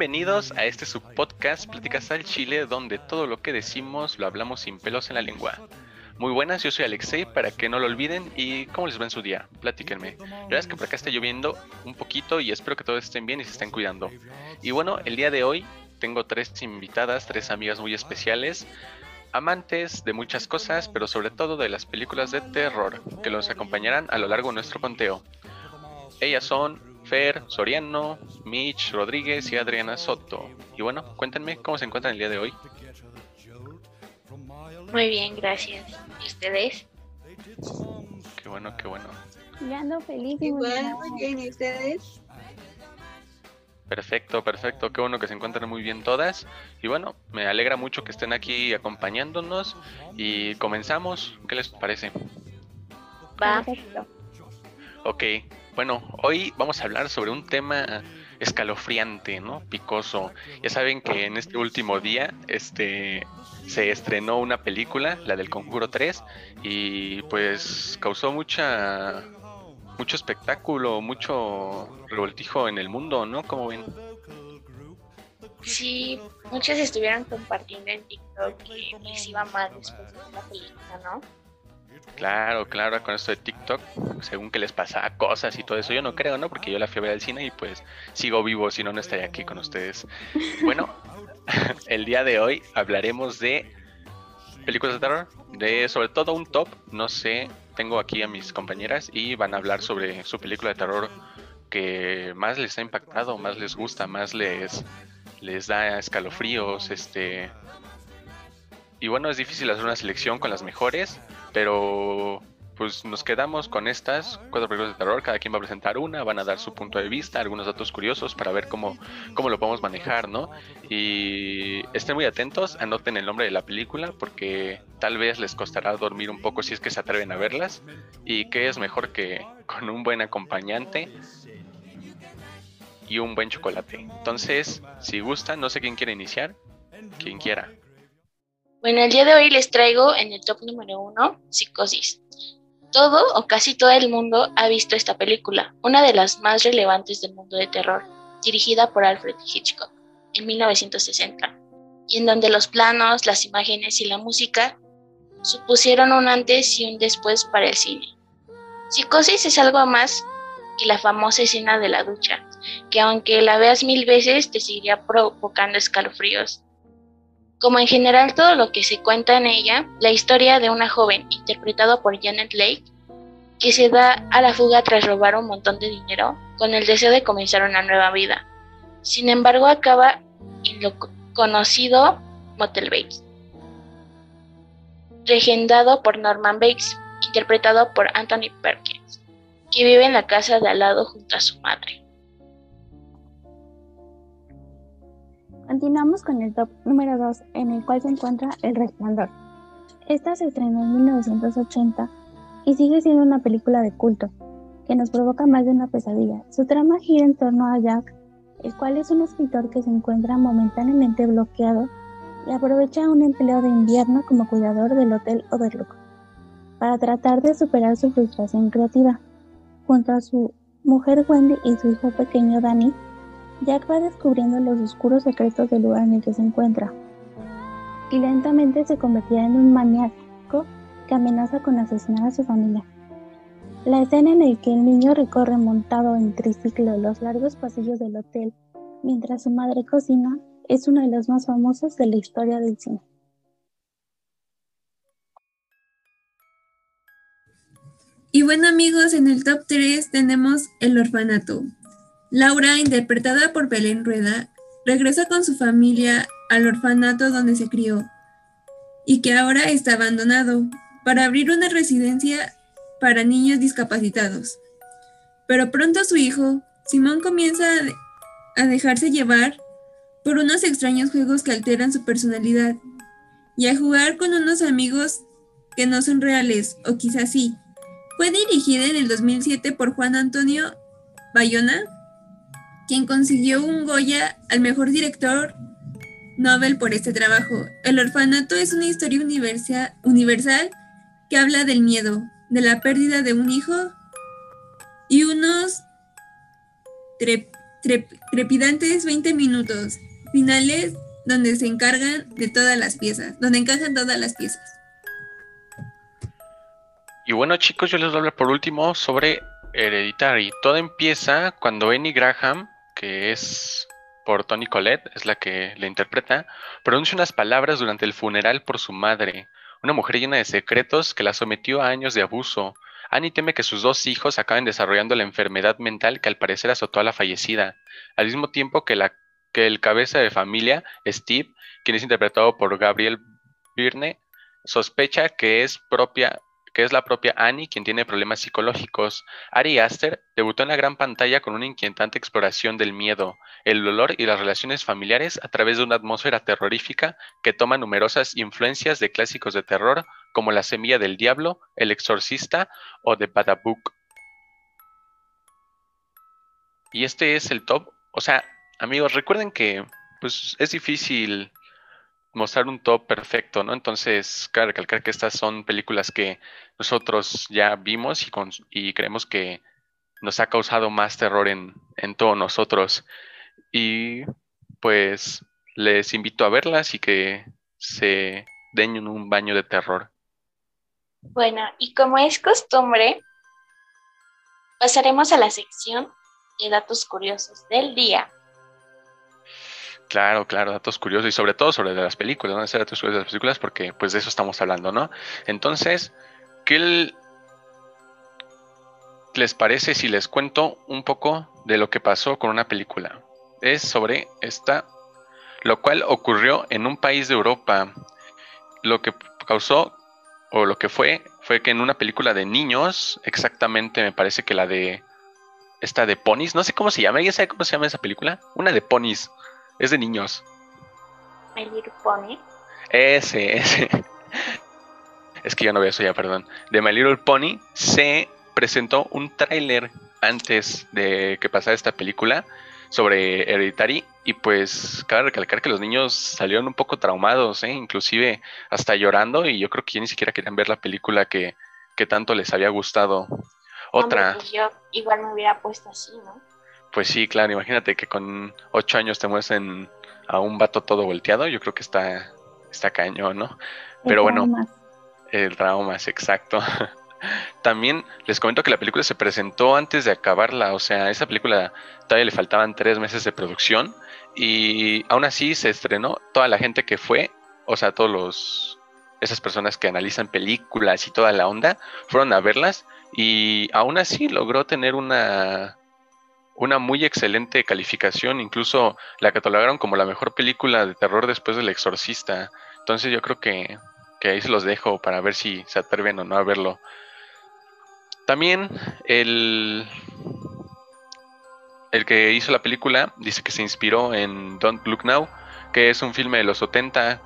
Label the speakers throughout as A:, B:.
A: Bienvenidos a este subpodcast Pláticas al Chile, donde todo lo que decimos lo hablamos sin pelos en la lengua. Muy buenas, yo soy Alexei, para que no lo olviden. ¿Y cómo les va en su día? Platíquenme. La verdad es que por acá está lloviendo un poquito y espero que todos estén bien y se estén cuidando. Y bueno, el día de hoy tengo tres invitadas, tres amigas muy especiales, amantes de muchas cosas, pero sobre todo de las películas de terror, que los acompañarán a lo largo de nuestro conteo. Ellas son Fer Soriano, Mitch Rodríguez y Adriana Soto. Y bueno, cuéntenme cómo se encuentran el día de hoy.
B: Muy bien, gracias. ¿Y ustedes?
A: Qué bueno, qué bueno.
C: Ya ando feliz.
D: Igual, muy bien, ¿y ustedes?
A: Perfecto, perfecto. Qué bueno que se encuentren muy bien todas. Y bueno, me alegra mucho que estén aquí acompañándonos. Y comenzamos. ¿Qué les parece?
B: Va.
A: Ok, bueno, hoy vamos a hablar sobre un tema escalofriante, ¿no? Picoso. Ya saben que en este último día, este, se estrenó una película, la del Conjuro 3, y pues causó mucha mucho espectáculo, mucho revoltijo en el mundo, ¿no? ¿Cómo ven?
B: Sí, muchos estuvieron compartiendo en TikTok que les iba mal después de la película, ¿no?
A: Claro, claro, con esto de TikTok, según que les pasaba cosas y todo eso, yo no creo, ¿no? Porque yo la fui a ver al cine y pues sigo vivo, si no, no estaría aquí con ustedes. Bueno, el día de hoy hablaremos de películas de terror, de sobre todo un top, no sé, tengo aquí a mis compañeras y van a hablar sobre su película de terror que más les ha impactado, más les gusta, más les, les da escalofríos, este... Y bueno, es difícil hacer una selección con las mejores, pero pues nos quedamos con estas cuatro películas de terror. Cada quien va a presentar una, van a dar su punto de vista, algunos datos curiosos para ver cómo, cómo lo podemos manejar, ¿no? Y estén muy atentos, anoten el nombre de la película porque tal vez les costará dormir un poco si es que se atreven a verlas. Y qué es mejor que con un buen acompañante y un buen chocolate. Entonces, si gustan, no sé quién quiere iniciar, quien quiera.
B: Bueno, el día de hoy les traigo en el top número uno, Psicosis. Todo o casi todo el mundo ha visto esta película, una de las más relevantes del mundo de terror, dirigida por Alfred Hitchcock en 1960, y en donde los planos, las imágenes y la música supusieron un antes y un después para el cine. Psicosis es algo más que la famosa escena de la ducha, que aunque la veas mil veces te seguiría provocando escalofríos como en general todo lo que se cuenta en ella, la historia de una joven interpretada por Janet Lake, que se da a la fuga tras robar un montón de dinero con el deseo de comenzar una nueva vida. Sin embargo, acaba en lo conocido Motel Bates, regendado por Norman Bates, interpretado por Anthony Perkins, que vive en la casa de al lado junto a su madre.
C: Continuamos con el top número 2, en el cual se encuentra El Resplandor. Esta se estrenó en 1980 y sigue siendo una película de culto, que nos provoca más de una pesadilla. Su trama gira en torno a Jack, el cual es un escritor que se encuentra momentáneamente bloqueado y aprovecha un empleo de invierno como cuidador del Hotel Overlook para tratar de superar su frustración creativa. Junto a su mujer Wendy y su hijo pequeño Danny, Jack va descubriendo los oscuros secretos del lugar en el que se encuentra y lentamente se convertirá en un maníaco que amenaza con asesinar a su familia. La escena en la que el niño recorre montado en triciclo los largos pasillos del hotel mientras su madre cocina es una de las más famosas de la historia del cine.
E: Y bueno amigos, en el top 3 tenemos El Orfanato, Laura, interpretada por Belén Rueda, regresa con su familia al orfanato donde se crió y que ahora está abandonado para abrir una residencia para niños discapacitados. Pero pronto su hijo, Simón, comienza a dejarse llevar por unos extraños juegos que alteran su personalidad y a jugar con unos amigos que no son reales, o quizás sí. Fue dirigida en el 2007 por Juan Antonio Bayona quien consiguió un Goya al mejor director Nobel por este trabajo. El orfanato es una historia universal, que habla del miedo, de la pérdida de un hijo y unos tre- tre- trepidantes 20 minutos finales donde se encargan de todas las piezas, donde encajan todas las piezas.
A: Y bueno, chicos, yo les voy a hablar por último sobre Hereditary. Todo empieza cuando Annie Graham, que es por Tony Collette, es la que le interpreta, pronuncia unas palabras durante el funeral por su madre, una mujer llena de secretos que la sometió a años de abuso. Annie teme que sus dos hijos acaben desarrollando la enfermedad mental que al parecer azotó a la fallecida, al mismo tiempo que, la, que el cabeza de familia, Steve, quien es interpretado por Gabriel Byrne, sospecha que es propia que es la propia Annie quien tiene problemas psicológicos. Ari Aster debutó en la gran pantalla con una inquietante exploración del miedo, el dolor y las relaciones familiares a través de una atmósfera terrorífica que toma numerosas influencias de clásicos de terror como La Semilla del Diablo, El Exorcista o The Badabook. Y este es el top. O sea, amigos, recuerden que pues, es difícil mostrar un top perfecto, ¿no? Entonces, cabe recalcar que estas son películas que nosotros ya vimos y creemos que nos ha causado más terror en, en todos nosotros. Y pues les invito a verlas y que se den un baño de terror.
B: Bueno, y como es costumbre, pasaremos a la sección de datos curiosos del día.
A: Claro, claro, datos curiosos y sobre todo sobre las películas, ¿no? Hacer datos curiosos de las películas porque pues de eso estamos hablando, ¿no? Entonces, ¿qué les parece si les cuento un poco de lo que pasó con una película? Es sobre esta, lo cual ocurrió en un país de Europa. Lo que causó o lo que fue fue que en una película de niños, exactamente me parece que la de esta de ponis, no sé cómo se llama, ¿alguien sabe cómo se llama esa película? Una de ponis. Es de niños.
B: My Little Pony.
A: Ese, ese. Es que yo no veo eso ya, perdón. De My Little Pony se presentó un tráiler antes de que pasara esta película sobre Hereditary y pues cabe recalcar que los niños salieron un poco traumados, ¿eh? inclusive hasta llorando y yo creo que ya ni siquiera querían ver la película que, que tanto les había gustado. Otra.
B: Hombre, pues yo igual me hubiera puesto así, ¿no?
A: Pues sí, claro, imagínate que con ocho años te muestren a un vato todo volteado, yo creo que está, está cañón, ¿no? Pero bueno,
C: Traumas.
A: el traumas, exacto. También les comento que la película se presentó antes de acabarla, o sea, esa película todavía le faltaban tres meses de producción y aún así se estrenó. Toda la gente que fue, o sea, todos los esas personas que analizan películas y toda la onda, fueron a verlas y aún así logró tener una una muy excelente calificación, incluso la catalogaron como la mejor película de terror después del Exorcista. Entonces yo creo que, que ahí se los dejo para ver si se atreven o no a verlo. También el, el que hizo la película dice que se inspiró en Don't Look Now, que es un filme de los 70,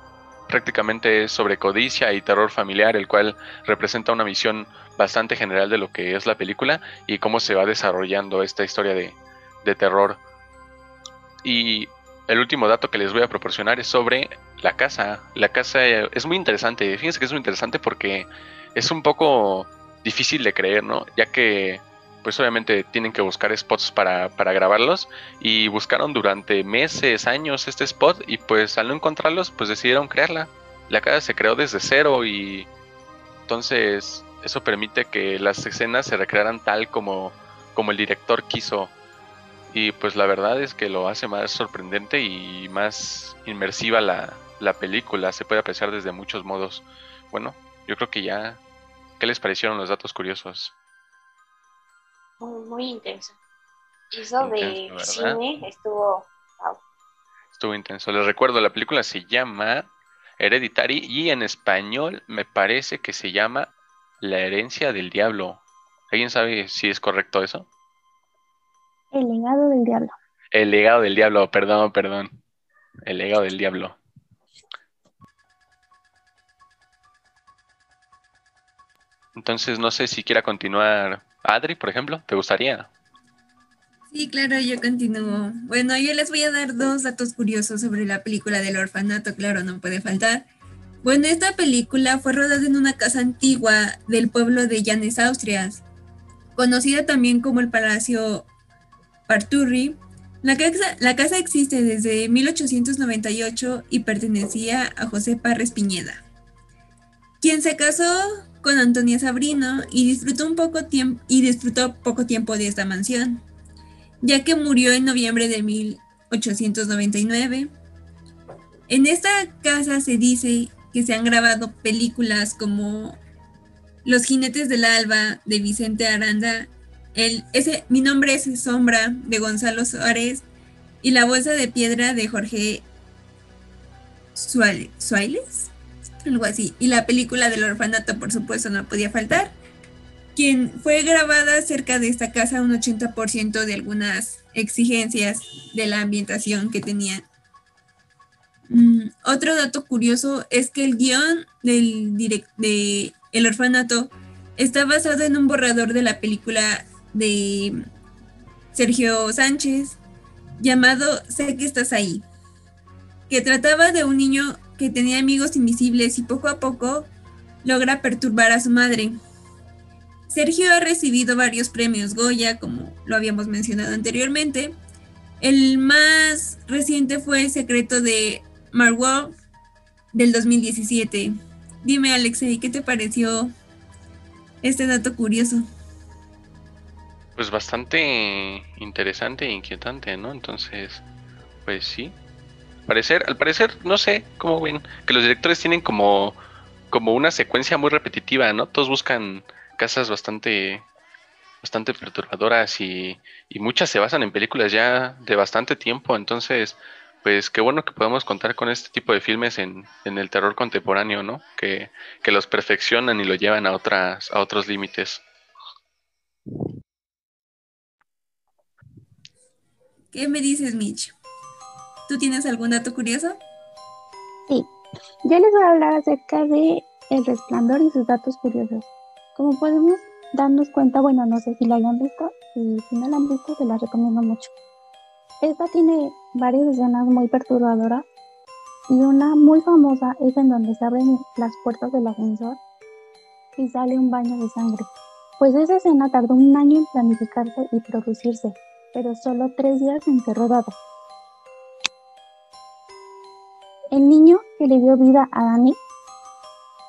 A: prácticamente es sobre codicia y terror familiar, el cual representa una visión bastante general de lo que es la película y cómo se va desarrollando esta historia de, de terror. Y el último dato que les voy a proporcionar es sobre la casa. La casa eh, es muy interesante. Fíjense que es muy interesante porque es un poco difícil de creer, ¿no? Ya que, pues obviamente tienen que buscar spots para, para grabarlos y buscaron durante meses, años este spot y pues al no encontrarlos, pues decidieron crearla. La casa se creó desde cero y entonces eso permite que las escenas se recrearan tal como, como el director quiso. Y pues la verdad es que lo hace más sorprendente y más inmersiva la, la película. Se puede apreciar desde muchos modos. Bueno, yo creo que ya. ¿Qué les parecieron los datos curiosos?
B: Muy, muy intenso. Eso de cine estuvo. wow.
A: Estuvo intenso. Les recuerdo, la película se llama Hereditary y en español me parece que se llama La herencia del diablo. ¿Alguien sabe si es correcto eso?
C: El legado del diablo.
A: El legado del diablo, perdón, perdón. El legado del diablo. Entonces, no sé si quiera continuar Adri, por ejemplo. ¿Te gustaría?
E: Sí, claro, yo continúo. Bueno, yo les voy a dar dos datos curiosos sobre la película del orfanato, claro, no puede faltar. Bueno, esta película fue rodada en una casa antigua del pueblo de Llanes, Austrias. conocida también como el Palacio Parturri. La casa, la casa existe desde 1898 y pertenecía a José Parres Piñeda, quien se casó con Antonia Sabrino y disfrutó, un poco tiempo, y disfrutó poco tiempo de esta mansión, ya que murió en noviembre de 1899. En esta casa se dice que se han grabado películas como Los jinetes del alba de Vicente Aranda, el, ese, Mi nombre es Sombra de Gonzalo Suárez y La bolsa de piedra de Jorge Suárez, algo así. Y la película del orfanato, por supuesto, no podía faltar, quien fue grabada cerca de esta casa un 80% de algunas exigencias de la ambientación que tenían Mm, otro dato curioso es que el guion del de El Orfanato está basado en un borrador de la película de Sergio Sánchez llamado Sé que estás ahí, que trataba de un niño que tenía amigos invisibles y poco a poco logra perturbar a su madre. Sergio ha recibido varios premios Goya, como lo habíamos mencionado anteriormente. El más reciente fue El secreto de Margot del 2017. Dime, Alexei, ¿qué te pareció este dato curioso?
A: Pues bastante interesante e inquietante, ¿no? Entonces, pues sí. Parecer, al parecer, no sé cómo ven, que los directores tienen como, como una secuencia muy repetitiva, ¿no? Todos buscan casas bastante bastante perturbadoras y, muchas se basan en películas ya de bastante tiempo, entonces pues qué bueno que podamos contar con este tipo de filmes en, el terror contemporáneo, ¿no? Que, los perfeccionan y lo llevan a, otras, a otros límites.
E: ¿Qué me dices, Mitch? ¿Tú tienes algún dato curioso?
C: Sí, yo les voy a hablar acerca de El Resplandor y sus datos curiosos. Como podemos darnos cuenta, bueno, no sé si la hayan visto, y si no la han visto, se la recomiendo mucho. Esta tiene varias escenas muy perturbadoras y una muy famosa es en donde se abren las puertas del ascensor y sale un baño de sangre. Pues esa escena tardó un año en planificarse y producirse, pero solo tres días en ser rodada. El niño que le dio vida a Dani,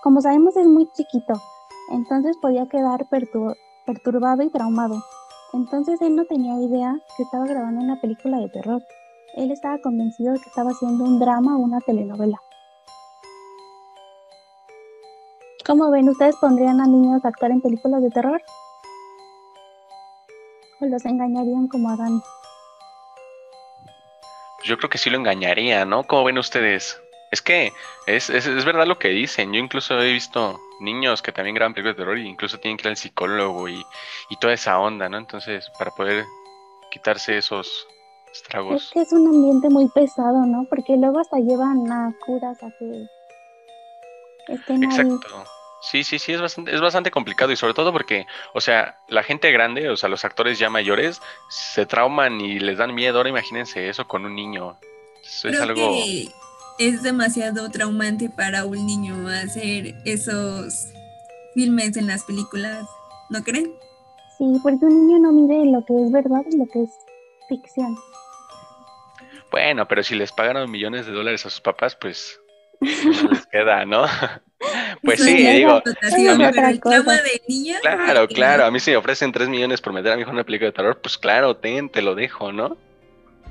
C: como sabemos es muy chiquito, entonces podía quedar perturbado y traumado. Entonces él no tenía idea que estaba grabando una película de terror. Él estaba convencido de que estaba haciendo un drama o una telenovela. ¿Cómo ven? ¿Ustedes pondrían a niños a actuar en películas de terror? ¿O los engañarían como a Dani?
A: Yo creo que sí lo engañaría, ¿no? ¿Cómo ven ustedes? Es que es, es, verdad lo que dicen. Yo incluso he visto niños que también graban películas de terror y incluso tienen que ir al psicólogo y, toda esa onda, ¿no? Entonces, para poder quitarse esos estragos.
C: Es que es un ambiente muy pesado, ¿no? Porque luego hasta llevan a curas a que estén
A: Exacto. Sí, sí, sí, es bastante, es bastante complicado y sobre todo porque, o sea, la gente grande, o sea, los actores ya mayores, se trauman y les dan miedo. Ahora imagínense eso con un niño. es algo
E: es demasiado traumante para un niño hacer esos filmes en las películas, ¿no creen?
C: Sí, porque un niño no mide lo que es verdad y lo que es ficción.
A: Bueno, pero si les pagaron millones de dólares a sus papás, pues no les queda, ¿no? Pues sí, digo. claro, claro. A mí si me ofrecen 3 millones por meter a mi hijo en una película de terror, pues claro, ten, te lo dejo, ¿no?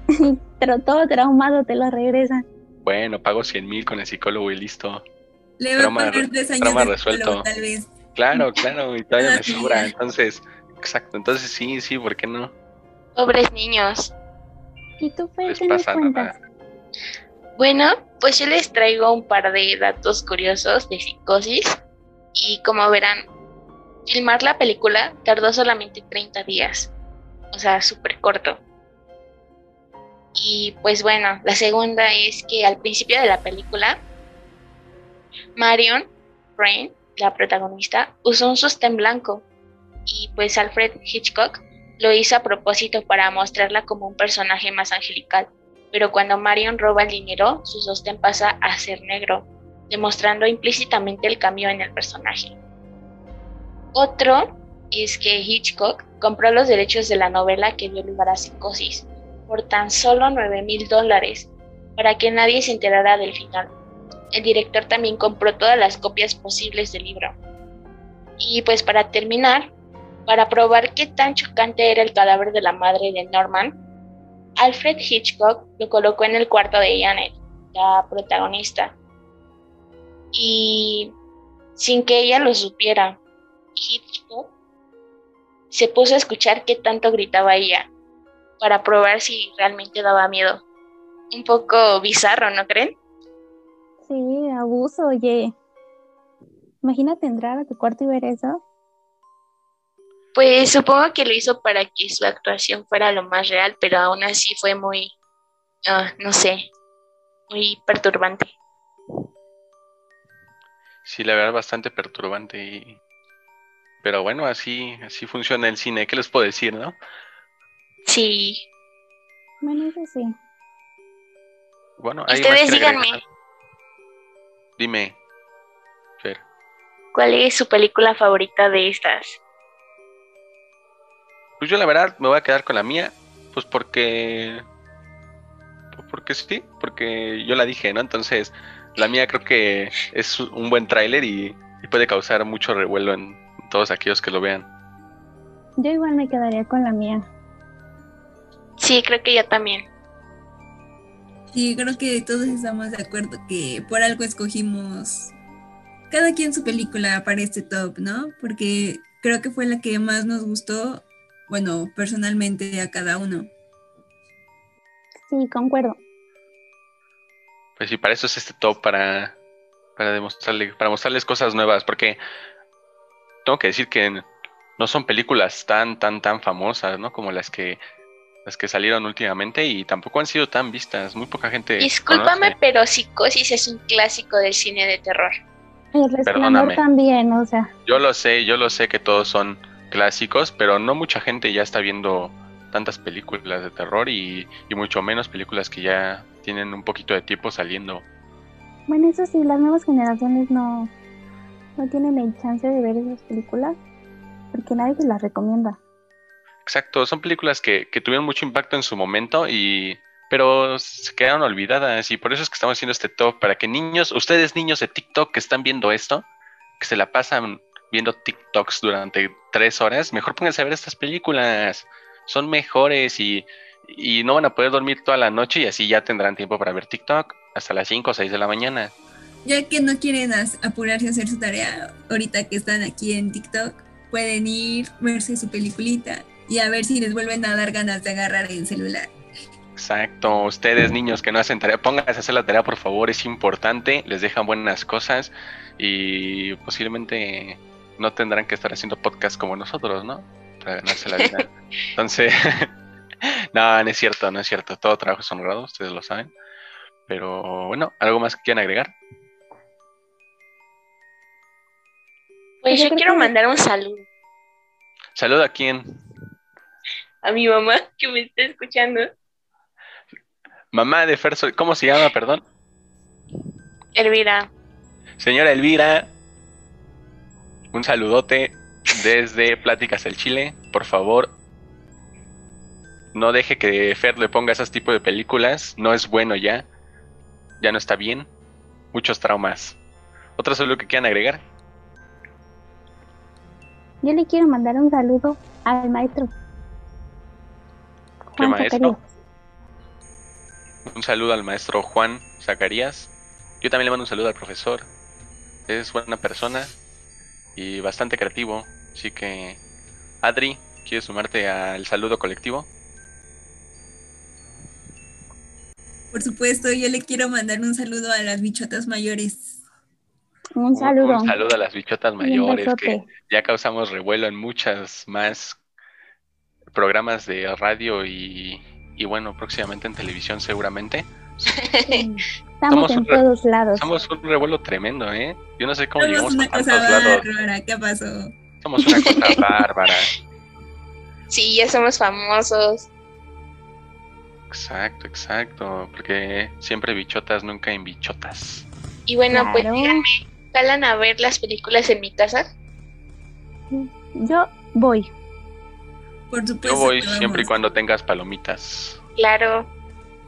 C: pero todo traumado te lo regresan
A: bueno, pago 100 mil con el psicólogo y listo.
E: Le voy a poner tres años
A: resuelto. tal vez. Claro, claro, y todavía me sobra. Entonces, exacto. Entonces sí, sí, ¿por qué no?
B: Pobres niños.
C: ¿Y tú, Fe, qué nos cuentas?
B: Bueno, pues yo les traigo un par de datos curiosos de psicosis. Y como verán, filmar la película tardó solamente 30 días. O sea, súper corto. Y pues bueno, la segunda es que al principio de la película, Marion Rain, la protagonista, usó un sostén blanco y pues Alfred Hitchcock lo hizo a propósito para mostrarla como un personaje más angelical. Pero cuando Marion roba el dinero, su sostén pasa a ser negro, demostrando implícitamente el cambio en el personaje. Otro es que Hitchcock compró los derechos de la novela que dio lugar a Psicosis por tan solo 9 mil dólares para que nadie se enterara del final. El director también compró todas las copias posibles del libro. Y pues para terminar, para probar qué tan chocante era el cadáver de la madre de Norman, Alfred Hitchcock lo colocó en el cuarto de Janet, la protagonista. Y sin que ella lo supiera, Hitchcock se puso a escuchar qué tanto gritaba ella, para probar si realmente daba miedo. Un poco bizarro, ¿no creen?
C: Sí, abuso, oye. Imagínate entrar a tu cuarto y ver eso.
B: Pues supongo que lo hizo para que su actuación fuera lo más real, pero aún así fue muy, ah, no sé, muy perturbante.
A: Sí, la verdad, bastante perturbante. Y... Pero bueno, así, así funciona el cine. ¿Qué les puedo decir, no?
B: Sí.
C: Bueno, eso sí.
A: Bueno, ¿alguien más
B: Ustedes díganme,
A: agregar? Dime, Fer.
B: ¿cuál es su película favorita de estas?
A: Pues yo la verdad me voy a quedar con la mía, pues porque... pues Porque sí, porque yo la dije, ¿no? Entonces, la mía creo que es un buen tráiler y, y puede causar mucho revuelo en todos aquellos que lo vean.
C: Yo igual me quedaría con la mía.
B: Sí, creo que yo también.
E: Sí, creo que todos estamos de acuerdo que por algo escogimos cada quien su película para este top, ¿no? Porque creo que fue la que más nos gustó, bueno, personalmente a cada uno.
C: Sí, concuerdo.
A: Pues sí, para eso es este top, para, para demostrarle, para mostrarles cosas nuevas, porque tengo que decir que no son películas tan, tan, tan famosas, ¿no? Como las que las que salieron últimamente y tampoco han sido tan vistas. Muy poca gente.
B: Discúlpame,
A: conoce.
B: pero Psicosis es un clásico del cine de terror.
C: El resplandor
A: Perdóname.
C: también, o sea.
A: Yo lo sé, yo lo sé que todos son clásicos, pero no mucha gente ya está viendo tantas películas de terror y, y mucho menos películas que ya tienen un poquito de tiempo saliendo.
C: Bueno, eso sí, las nuevas generaciones no, no tienen el chance de ver esas películas porque nadie se las recomienda.
A: Exacto, son películas que, que tuvieron mucho impacto en su momento y pero se quedaron olvidadas y por eso es que estamos haciendo este top para que niños, ustedes niños de TikTok que están viendo esto, que se la pasan viendo TikToks durante tres horas, mejor pónganse a ver estas películas, son mejores y, y no van a poder dormir toda la noche y así ya tendrán tiempo para ver TikTok hasta las 5 o 6 de la mañana.
E: Ya que no quieren apurarse a hacer su tarea, ahorita que están aquí en TikTok, pueden ir, verse su peliculita y a ver si les vuelven a dar ganas de agarrar el celular.
A: Exacto, ustedes niños que no hacen tarea, pónganse a hacer la tarea por favor, es importante, les dejan buenas cosas y posiblemente no tendrán que estar haciendo podcast como nosotros, ¿no? Para ganarse la vida. Entonces, no, no es cierto, no es cierto, todo trabajo es honrado, ustedes lo saben. Pero bueno, ¿algo más que quieran agregar?
B: Pues
C: Yo
B: yo quiero mandar un saludo
A: Saluda a quién.
B: a mi mamá que me está escuchando.
A: Mamá de Ferso, ¿cómo se llama, perdón?
B: Elvira,
A: Señora Elvira, un saludote desde Pláticas del Chile. Por favor, no deje que Fer le ponga esos tipos de películas. No es bueno ya. Ya no está bien. Muchos traumas. ¿Otro saludo que quieran agregar?
C: Yo le quiero mandar un saludo al maestro.
A: ¿Qué
C: Juan
A: maestro?
C: Zacarías.
A: Un saludo al maestro Juan Zacarías. Yo también le mando un saludo al profesor. Es buena persona y bastante creativo. Así que, Adri, ¿quieres sumarte al saludo colectivo?
E: Por supuesto, yo le quiero mandar un saludo a las bichotas mayores.
C: Un saludo.
A: Un saludo a las bichotas mayores que ya causamos revuelo en muchas más programas de radio y, y bueno, próximamente en televisión seguramente. Somos
C: Estamos en
A: un
C: todos lados.
A: Somos un revuelo tremendo, ¿eh? Yo no sé cómo
E: Somos
A: llegamos a
E: una
A: tantos
E: cosa
A: lados.
E: bárbara, ¿qué pasó?
A: Somos una cosa bárbara.
B: sí, ya somos famosos.
A: Exacto, exacto. Porque siempre bichotas, nunca en bichotas.
B: Y bueno, pues díganme, ¿jalan a ver las películas en mi casa?
C: Yo Voy.
E: Por supuesto.
A: Yo voy siempre y cuando tengas palomitas.
B: Claro.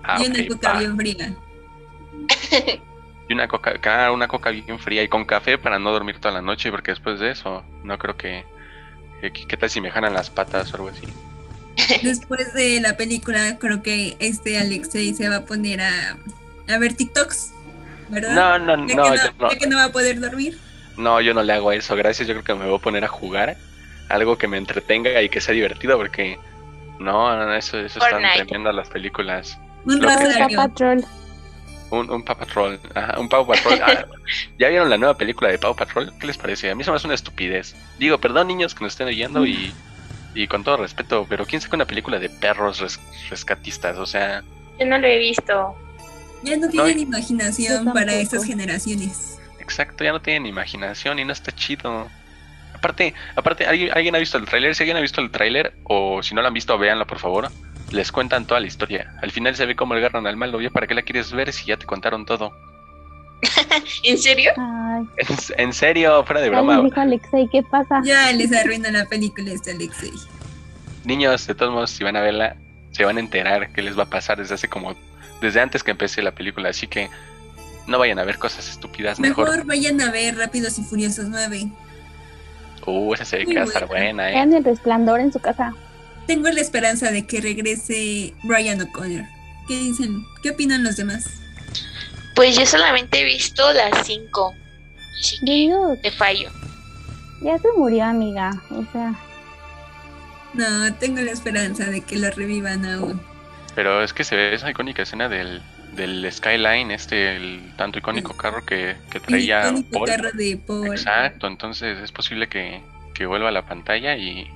A: Ah,
E: Y una coca
A: va.
E: bien fría.
A: Y una coca, ah, una coca bien fría y con café para no dormir toda la noche, porque después de eso, no creo que. que- ¿Qué tal si me jalan las patas o algo así?
E: Después de la película, creo que este Alexei se va a poner a, a ver TikToks, ¿verdad?
A: No, no,
E: ya,
A: no,
E: que
A: yo
E: no,
A: no,
E: ya que no va a poder dormir.
A: no, yo no le hago eso, gracias. Yo creo que me voy a poner a jugar algo que me entretenga y que sea divertido, porque no, eso, eso están tremendas las películas.
E: Un.
C: Patrol.
A: Un, un Paw Patrol, ajá, un Paw Patrol. Ah, ¿Ya vieron la nueva película de Paw Patrol? ¿Qué les parece? A mí se me hace una estupidez. Digo, perdón niños que nos estén oyendo y, y con todo respeto, pero ¿quién saca una película de perros res- rescatistas? O sea,
B: Yo no lo he visto.
E: Ya no tienen
A: No,
E: imaginación para estas generaciones.
A: exacto, ya no tienen imaginación y no está chido. Aparte, aparte, ¿alguien, alguien ha visto el tráiler? Si alguien ha visto el tráiler, o si no lo han visto, véanlo por favor. Les cuentan toda la historia. Al final se ve cómo agarran al malo. ¿Ya para qué la quieres ver si ya te contaron todo?
B: ¿En serio?
C: Ay,
A: En, en serio, fuera de broma.
C: dijo Alexei, ¿qué pasa?
E: Ya les arruina la película este Alexei.
A: Niños, de todos modos, si van a verla, se van a enterar qué les va a pasar desde hace como. Desde antes que empecé la película. Así que no vayan a ver cosas estúpidas.
E: Mejor,
A: Mejor.
E: vayan a ver Rápidos y Furiosos 9.
A: Uh, esa se ve
E: Muy
A: que va a estar
E: buena.
A: buena, eh.
C: Vean el resplandor en su casa.
E: Tengo la esperanza de que regrese Brian O'Connor. ¿Qué dicen? ¿Qué opinan los demás?
B: Pues yo solamente he visto las cinco. Así que te fallo.
C: ya se murió, amiga. O sea,
E: No, tengo la esperanza de que lo revivan aún.
A: Pero es que se ve esa icónica escena del, del Skyline, este, el tanto icónico carro que, que
E: El
A: traía
E: icónico
A: Paul.
E: carro de Paul.
A: Exacto, entonces es posible que, que vuelva a la pantalla y,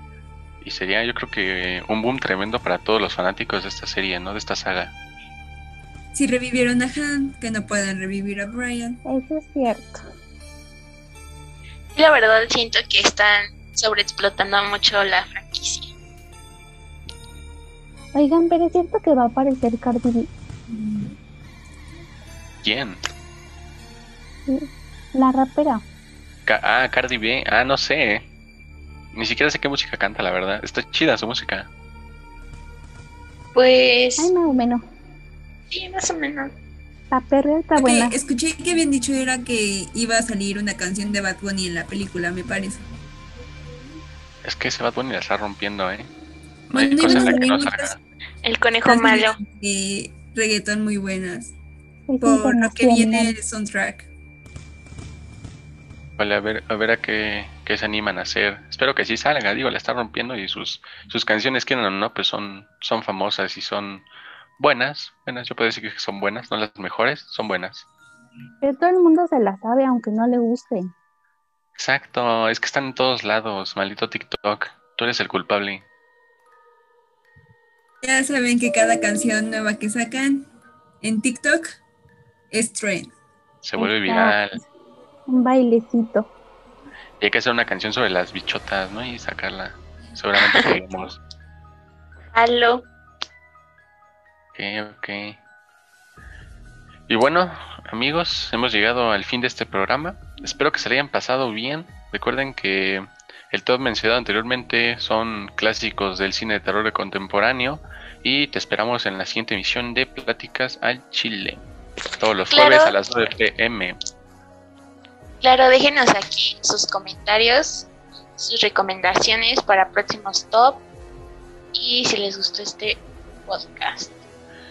A: y sería yo creo que un boom tremendo para todos los fanáticos de esta serie, ¿no? De esta saga.
E: Si revivieron a Han, que no puedan revivir a Brian.
C: eso es cierto.
B: Y la verdad siento que están sobreexplotando mucho la franquicia.
C: Oigan, pero es cierto que va a aparecer Cardi B,
A: ¿Quién?
C: la rapera.
A: Ca- ah, Cardi B. Ah, no sé. Ni siquiera sé qué música canta, la verdad. Está chida su música.
B: Pues
C: Ay, más o menos.
B: sí, más o menos.
C: La perra está
E: que
C: buena.
E: escuché que habían dicho era que iba a salir una canción de Bad Bunny en la película, me parece.
A: Es que ese Bad Bunny la está rompiendo, ¿eh? No hay
E: Bueno,
A: cosa en la que no salga.
B: El conejo malo.
E: de reggaetón muy buenas.
C: Es
E: Por lo que viene el soundtrack.
A: Vale, a ver, a ver a qué, qué se animan a hacer. Espero que sí salga, digo, la está rompiendo y sus, sus canciones, quieran o no, pues son, son famosas y son buenas. Buenas, yo puedo decir que son buenas, no las mejores, son buenas.
C: Pero todo el mundo se la sabe, aunque no le guste.
A: Exacto, es que están en todos lados, maldito TikTok. Tú eres el culpable.
E: Ya saben que cada canción nueva que sacan en TikTok es trend.
A: Se vuelve
C: Exacto.
A: viral.
C: Un bailecito.
A: Y hay que hacer una canción sobre las bichotas, ¿no? Y sacarla. Seguramente peguemos.
B: Halo.
A: Ok, ok. Y bueno, amigos, hemos llegado al fin de este programa. Espero que se le hayan pasado bien. Recuerden que el top mencionado anteriormente son clásicos del cine de terror contemporáneo. Y te esperamos en la siguiente emisión de Pláticas al Chile. Todos los
B: Claro.
A: jueves a las 9 pm.
B: Claro, déjenos aquí sus comentarios, sus recomendaciones para próximos top y si les gustó este podcast.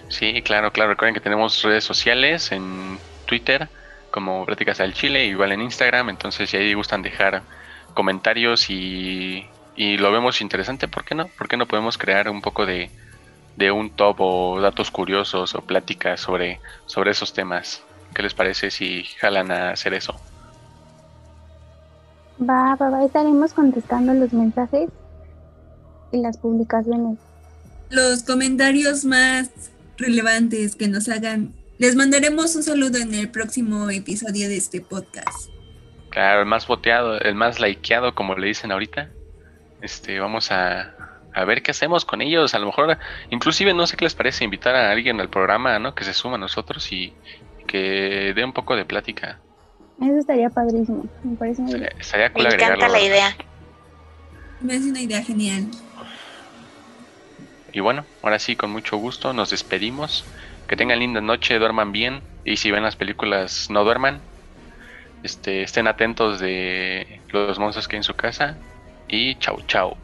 A: Sí, claro, claro. Recuerden que tenemos redes sociales en Twitter como Pláticas al Chile, igual en Instagram. Entonces, si ahí gustan dejar comentarios y, y lo vemos interesante, ¿por qué no? ¿Por qué no podemos crear un poco de, de un top o datos curiosos o pláticas sobre, sobre esos temas? ¿Qué les parece si jalan a hacer eso?
C: Va, va, va, estaremos contestando los mensajes y las publicaciones.
E: Los comentarios más relevantes que nos hagan, les mandaremos un saludo en el próximo episodio de este podcast.
A: Claro, el más voteado, el más likeado, como le dicen ahorita. Este, vamos a, a ver qué hacemos con ellos. A lo mejor, inclusive, no sé qué les parece invitar a alguien al programa, ¿no? Que se suma a nosotros y que dé un poco de plática.
C: Eso estaría padrísimo. Me parece muy bien.
A: Estaría, estaría
B: Me
A: cool
B: encanta la idea.
E: Me hace una idea genial.
A: Y bueno, ahora sí, con mucho gusto, nos despedimos. Que tengan linda noche, duerman bien. Y si ven las películas, no duerman. Este, estén atentos de los monstruos que hay en su casa. Y chau, chau.